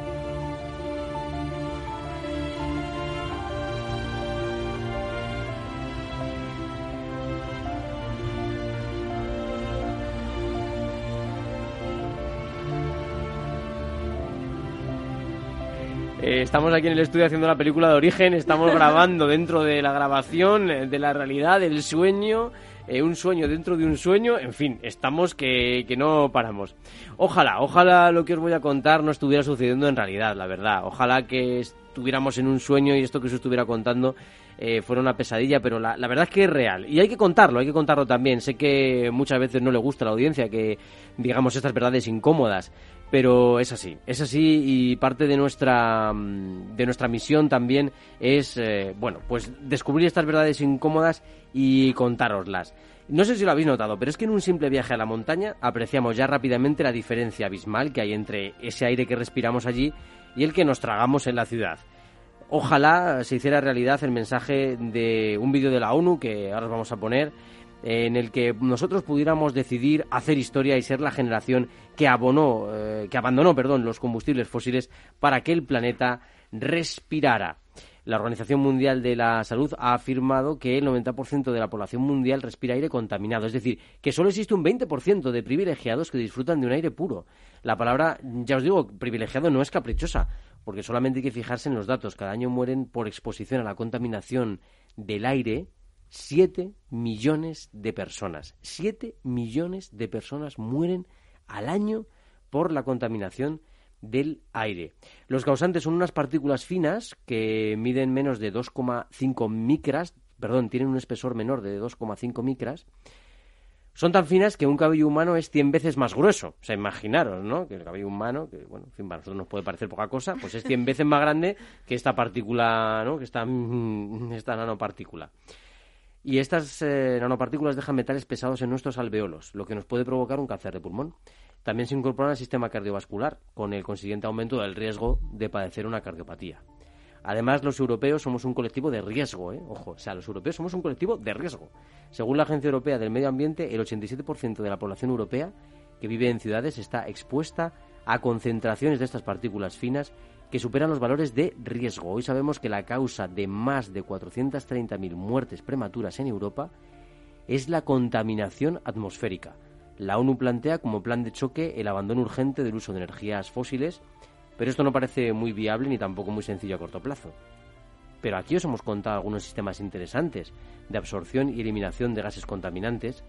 Estamos aquí en el estudio haciendo la película de origen, estamos grabando dentro de la grabación, eh, de la realidad, del sueño, eh, un sueño dentro de un sueño, en fin, estamos que, que, no paramos. Ojalá, ojalá lo que os voy a contar no estuviera sucediendo en realidad, la verdad. Ojalá que estuviéramos en un sueño y esto que os estuviera contando fuera una pesadilla, pero la, la, verdad es que es real. Y hay que contarlo, hay que contarlo también. Sé que muchas veces no le gusta a la audiencia que digamos estas verdades incómodas, pero es así, es así y parte de nuestra, mm, de nuestra misión también es, eh, bueno, pues descubrir estas verdades incómodas y contároslas. No sé si lo habéis notado, pero es que en un simple viaje a la montaña apreciamos ya rápidamente la diferencia abismal que hay entre ese aire que respiramos allí y el que nos tragamos en la ciudad. Ojalá se hiciera realidad el mensaje de un vídeo de la ONU que ahora os vamos a poner, en el que nosotros pudiéramos decidir hacer historia y ser la generación que abonó, eh, que abandonó, perdón, los combustibles fósiles para que el planeta respirara. La Organización Mundial de la Salud ha afirmado que el 90% de la población mundial respira aire contaminado, es decir, que solo existe un 20% de privilegiados que disfrutan de un aire puro. La palabra, ya os digo, privilegiado no es caprichosa, porque solamente hay que fijarse en los datos. Cada año mueren por exposición a la contaminación del aire 7 millones de personas. 7 millones de personas mueren al año por la contaminación del aire. Los causantes son unas partículas finas que miden menos de 2,5 micras, perdón, tienen un espesor menor de 2,5 micras. Son tan finas que un cabello humano es 100 veces más grueso. O sea, imaginaros, ¿no? Que el cabello humano, que bueno, en fin, para nosotros nos puede parecer poca cosa, pues es 100 veces más grande que esta partícula, ¿no? Que esta, esta nanopartícula. Y estas eh, nanopartículas dejan metales pesados en nuestros alveolos, lo que nos puede provocar un cáncer de pulmón. También se incorporan al sistema cardiovascular, con el consiguiente aumento del riesgo de padecer una cardiopatía. Además, los europeos somos un colectivo de riesgo, ¿eh? Ojo, o sea, los europeos somos un colectivo de riesgo. Según la Agencia Europea del Medio Ambiente, el 87% de la población europea que vive en ciudades está expuesta a concentraciones de estas partículas finas que superan los valores de riesgo. Hoy sabemos que la causa de más de 430.000 muertes prematuras en Europa es la contaminación atmosférica. La ONU plantea como plan de choque el abandono urgente del uso de energías fósiles, pero esto no parece muy viable ni tampoco muy sencillo a corto plazo. Pero aquí os hemos contado algunos sistemas interesantes de absorción y eliminación de gases contaminantes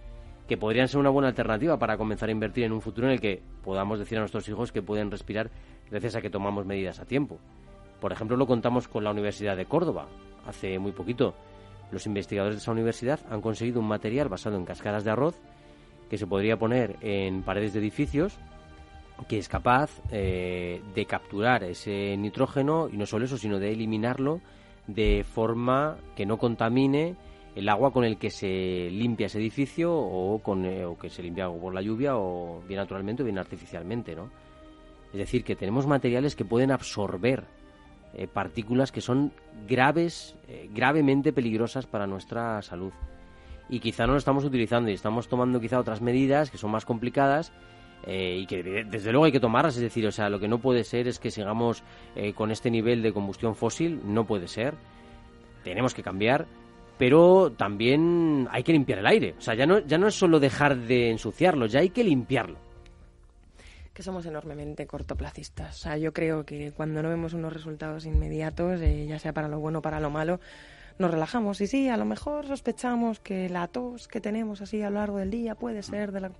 que podrían ser una buena alternativa para comenzar a invertir en un futuro en el que podamos decir a nuestros hijos que pueden respirar gracias a que tomamos medidas a tiempo. Por ejemplo, lo contamos con la Universidad de Córdoba. Hace muy poquito, los investigadores de esa universidad han conseguido un material basado en cascadas de arroz que se podría poner en paredes de edificios que es capaz eh, de capturar ese nitrógeno y no solo eso, sino de eliminarlo de forma que no contamine el agua con el que se limpia ese edificio o, con, eh, o que se limpia por la lluvia o bien naturalmente o bien artificialmente, ¿no? Es decir, que tenemos materiales que pueden absorber eh, partículas que son graves, eh, gravemente peligrosas para nuestra salud. Y quizá no lo estamos utilizando y estamos tomando quizá otras medidas que son más complicadas y que desde luego hay que tomarlas. Es decir, o sea, lo que no puede ser es que sigamos con este nivel de combustión fósil, no puede ser. Tenemos que cambiar, pero también hay que limpiar el aire. O sea, ya no, ya no es solo dejar de ensuciarlo, ya hay que limpiarlo que somos enormemente cortoplacistas. O sea, yo creo que cuando no vemos unos resultados inmediatos, eh, ya sea para lo bueno o para lo malo, nos relajamos. Y sí, a lo mejor sospechamos que la tos que tenemos así a lo largo del día puede ser de la...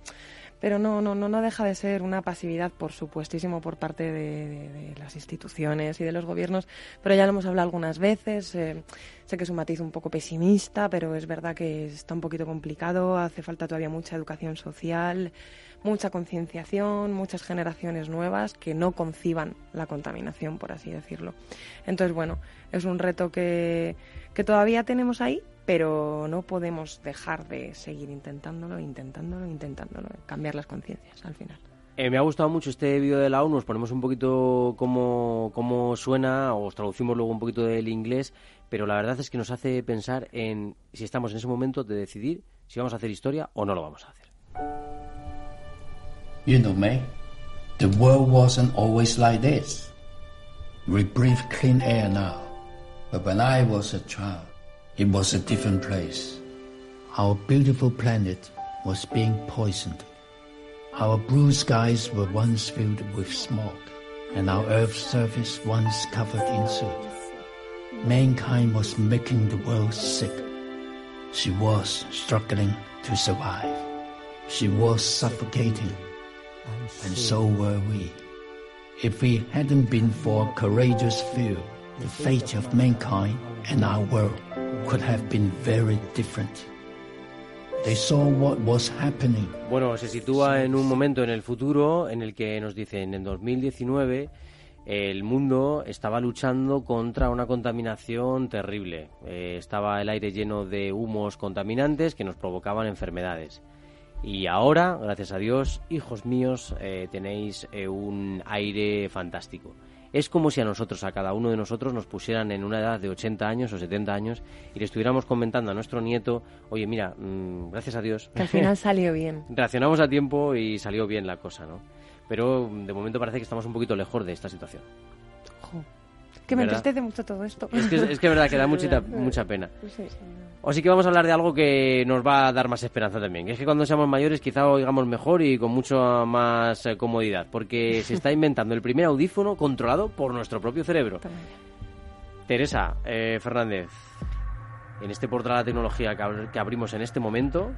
Pero no, no, no, no deja de ser una pasividad, por supuestísimo, por parte de, las instituciones y de los gobiernos. Pero ya lo hemos hablado algunas veces. Eh, sé que es un matiz un poco pesimista, pero es verdad que está un poquito complicado. Hace falta todavía mucha educación social mucha concienciación, muchas generaciones nuevas que no conciban la contaminación, por así decirlo. Entonces, bueno, es un reto que, que todavía tenemos ahí, pero no podemos dejar de seguir intentándolo, intentándolo, intentándolo, cambiar las conciencias al final. Eh, me ha gustado mucho este vídeo de la ONU, nos ponemos un poquito cómo, cómo suena, os traducimos luego un poquito del inglés, pero la verdad es que nos hace pensar en si estamos en ese momento de decidir si vamos a hacer historia o no lo vamos a hacer. You know, May, the world wasn't always like this. We breathe clean air now, but when I was a child, it was a different place. Our beautiful planet was being poisoned. Our blue skies were once filled with smoke, and our Earth's surface once covered in soot. Mankind was making the world sick. She was struggling to survive. She was suffocating and so were we. If we hadn't been for courageous few, the fate of mankind and our world could have been very different. They saw what was happening. Bueno, se sitúa en un momento en el futuro en el que nos dicen en 2019 el mundo estaba luchando contra una contaminación terrible. Eh, estaba el aire lleno de humos contaminantes que nos provocaban enfermedades. Y ahora, gracias a Dios, hijos míos, eh, tenéis eh, un aire fantástico. Es como si a nosotros, a cada uno de nosotros, nos pusieran en una edad de 80 años o 70 años y le estuviéramos comentando a nuestro nieto, oye, mira, mm, gracias a Dios. Que al final salió bien. Reaccionamos a tiempo y salió bien la cosa, ¿no? Pero de momento parece que estamos un poquito lejos de esta situación. Que me entristece mucho todo esto. Es que es que verdad que da mucha, mucha pena. Así que vamos a hablar de algo que nos va a dar más esperanza también. es que cuando seamos mayores quizá oigamos mejor y con mucha más eh, comodidad. Porque se está inventando el primer audífono controlado por nuestro propio cerebro. Teresa eh, Fernández, en este portal de la tecnología que abrimos en este momento,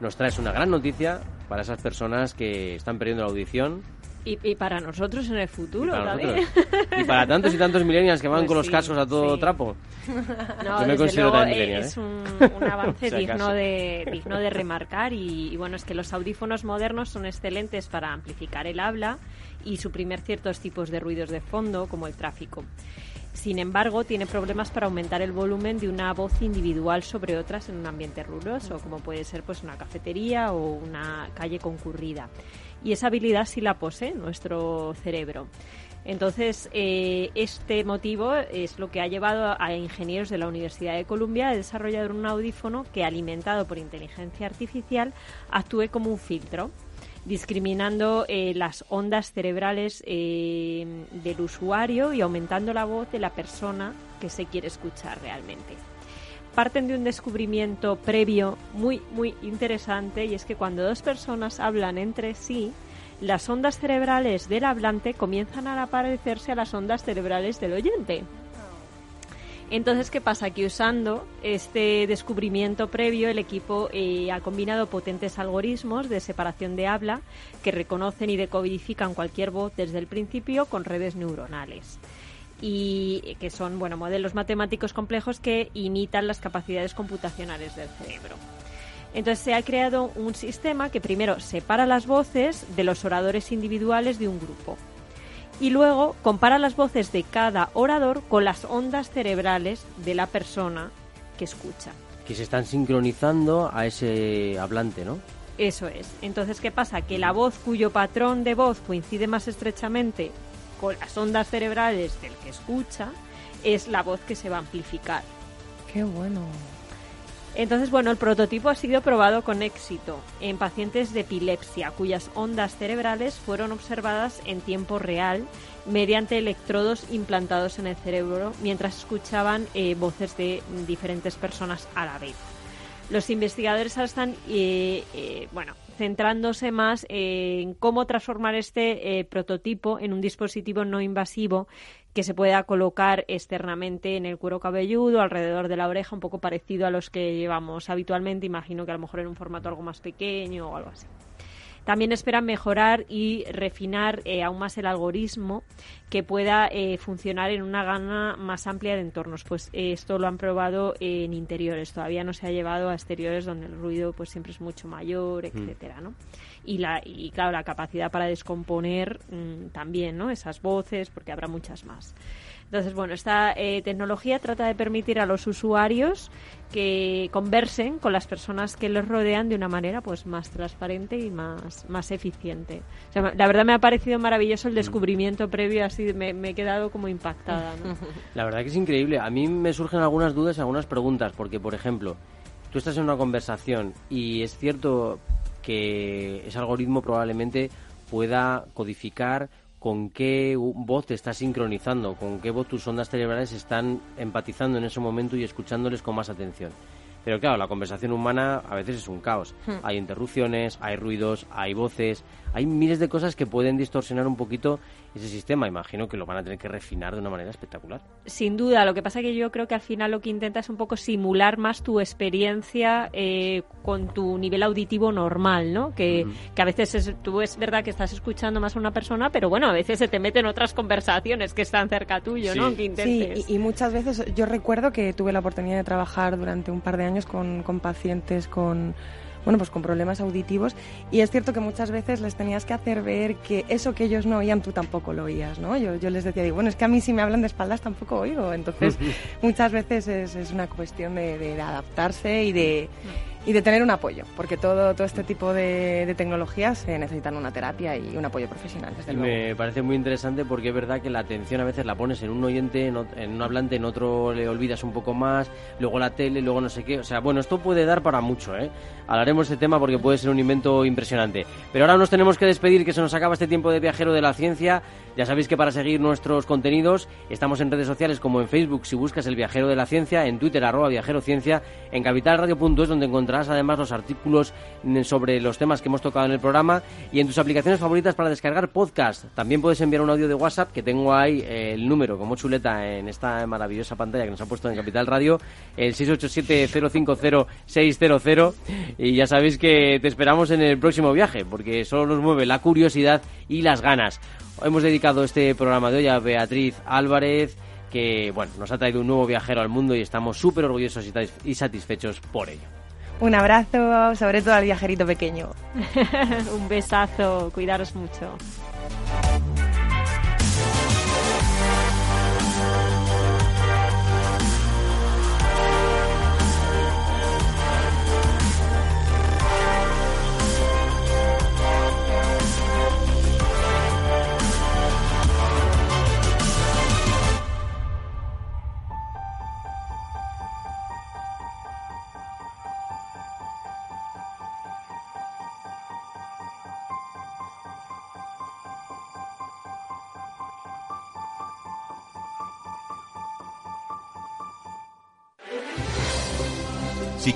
nos traes una gran noticia para esas personas que están perdiendo la audición y, para nosotros en el futuro y también. Y para tantos y tantos millennials que van pues con los cascos a todo trapo. No, me considero también Es ¿eh? un, avance digno, de, digno de remarcar y, bueno, es que los audífonos modernos son excelentes para amplificar el habla y suprimir ciertos tipos de ruidos de fondo como el tráfico. Sin embargo, tiene problemas para aumentar el volumen de una voz individual sobre otras en un ambiente ruidoso, como puede ser pues una cafetería o una calle concurrida y esa habilidad sí la posee nuestro cerebro. Entonces, eh, este motivo es lo que ha llevado a ingenieros de la Universidad de Columbia a desarrollar un audífono que, alimentado por inteligencia artificial, actúe como un filtro, discriminando eh, las ondas cerebrales eh, del usuario y aumentando la voz de la persona que se quiere escuchar realmente parten de un descubrimiento previo muy, muy interesante y es que cuando dos personas hablan entre sí, las ondas cerebrales del hablante comienzan a parecerse a las ondas cerebrales del oyente. Entonces, ¿qué pasa? Que usando este descubrimiento previo, el equipo eh, ha combinado potentes algoritmos de separación de habla que reconocen y decodifican cualquier voz desde el principio con redes neuronales y que son bueno modelos matemáticos complejos que imitan las capacidades computacionales del cerebro. Entonces se ha creado un sistema que primero separa las voces de los oradores individuales de un grupo y luego compara las voces de cada orador con las ondas cerebrales de la persona que escucha. Que se están sincronizando a ese hablante, ¿no? Eso es. Entonces, ¿qué pasa? Que la voz cuyo patrón de voz coincide más estrechamente con las ondas cerebrales del que escucha, es la voz que se va a amplificar. Qué bueno. Entonces, bueno, el prototipo ha sido probado con éxito en pacientes de epilepsia, cuyas ondas cerebrales fueron observadas en tiempo real mediante electrodos implantados en el cerebro mientras escuchaban eh, voces de diferentes personas a la vez. Los investigadores ahora están, eh, eh, bueno, centrándose más en cómo transformar este prototipo en un dispositivo no invasivo que se pueda colocar externamente en el cuero cabelludo, alrededor de la oreja, un poco parecido a los que llevamos habitualmente. Imagino que a lo mejor en un formato algo más pequeño o algo así. También esperan mejorar y refinar eh, aún más el algoritmo que pueda eh, funcionar en una gama más amplia de entornos. Pues eh, esto lo han probado en interiores, todavía no se ha llevado a exteriores donde el ruido pues siempre es mucho mayor, mm. etcétera, ¿no? Y, la, y claro, la capacidad para descomponer mm, también, ¿no? Esas voces, porque habrá muchas más. Entonces, bueno, esta eh, tecnología trata de permitir a los usuarios que conversen con las personas que les rodean de una manera pues más transparente y más, más eficiente. la verdad me ha parecido maravilloso el mm. descubrimiento previo, así me, he quedado como impactada. La verdad que es increíble. A mí me surgen algunas dudas y algunas preguntas, porque, por ejemplo, tú estás en una conversación y es cierto que ese algoritmo probablemente pueda codificar con qué voz te estás sincronizando, con qué voz tus ondas cerebrales están empatizando en ese momento y escuchándoles con más atención. Pero claro, la conversación humana a veces es un caos. Hmm. Hay interrupciones, hay ruidos, hay voces, hay miles de cosas que pueden distorsionar un poquito ese sistema. Imagino que lo van a tener que refinar de una manera espectacular. Sin duda, lo que pasa es que yo creo que al final lo que intenta es un poco simular más tu experiencia eh, con tu nivel auditivo normal, ¿no? Que, que a veces es, tú es verdad que estás escuchando más a una persona, pero bueno, a veces se te meten otras conversaciones que están cerca tuyo, ¿no? Que Sí, y, muchas veces yo recuerdo que tuve la oportunidad de trabajar durante un par de años con, con pacientes con bueno, pues con problemas auditivos. Y es cierto que muchas veces les tenías que hacer ver que eso que ellos no oían tú tampoco lo oías, ¿no? Yo, yo les decía, digo, bueno, es que a mí si me hablan de espaldas tampoco oigo, entonces muchas veces es, es una cuestión de, de adaptarse y de y de tener un apoyo, porque todo, todo este tipo de, tecnologías se necesitan una terapia y un apoyo profesional, desde luego. Me parece muy interesante porque es verdad que la atención a veces la pones en un oyente, en, un hablante, en otro le olvidas un poco más, luego la tele, luego no sé qué. O sea, bueno, esto puede dar para mucho, ¿eh? Hablaremos de este tema porque puede ser un invento impresionante. Pero ahora nos tenemos que despedir, que se nos acaba este tiempo de viajero de la ciencia. Ya sabéis que para seguir nuestros contenidos estamos en redes sociales como en Facebook si buscas el viajero de la ciencia, en Twitter arroba viajero ciencia, en capitalradio.es donde encontrarás además los artículos sobre los temas que hemos tocado en el programa y en tus aplicaciones favoritas para descargar podcast. También puedes enviar un audio de WhatsApp que tengo ahí eh, el número como chuleta en esta maravillosa pantalla que nos ha puesto en Capital Radio, el 687-050-600 y ya sabéis que te esperamos en el próximo viaje porque solo nos mueve la curiosidad y las ganas. Hemos dedicado este programa de hoy a Beatriz Álvarez, que bueno, nos ha traído un nuevo viajero al mundo y estamos súper orgullosos y satisfechos por ello. Un abrazo, sobre todo al viajerito pequeño. un besazo, cuidaros mucho.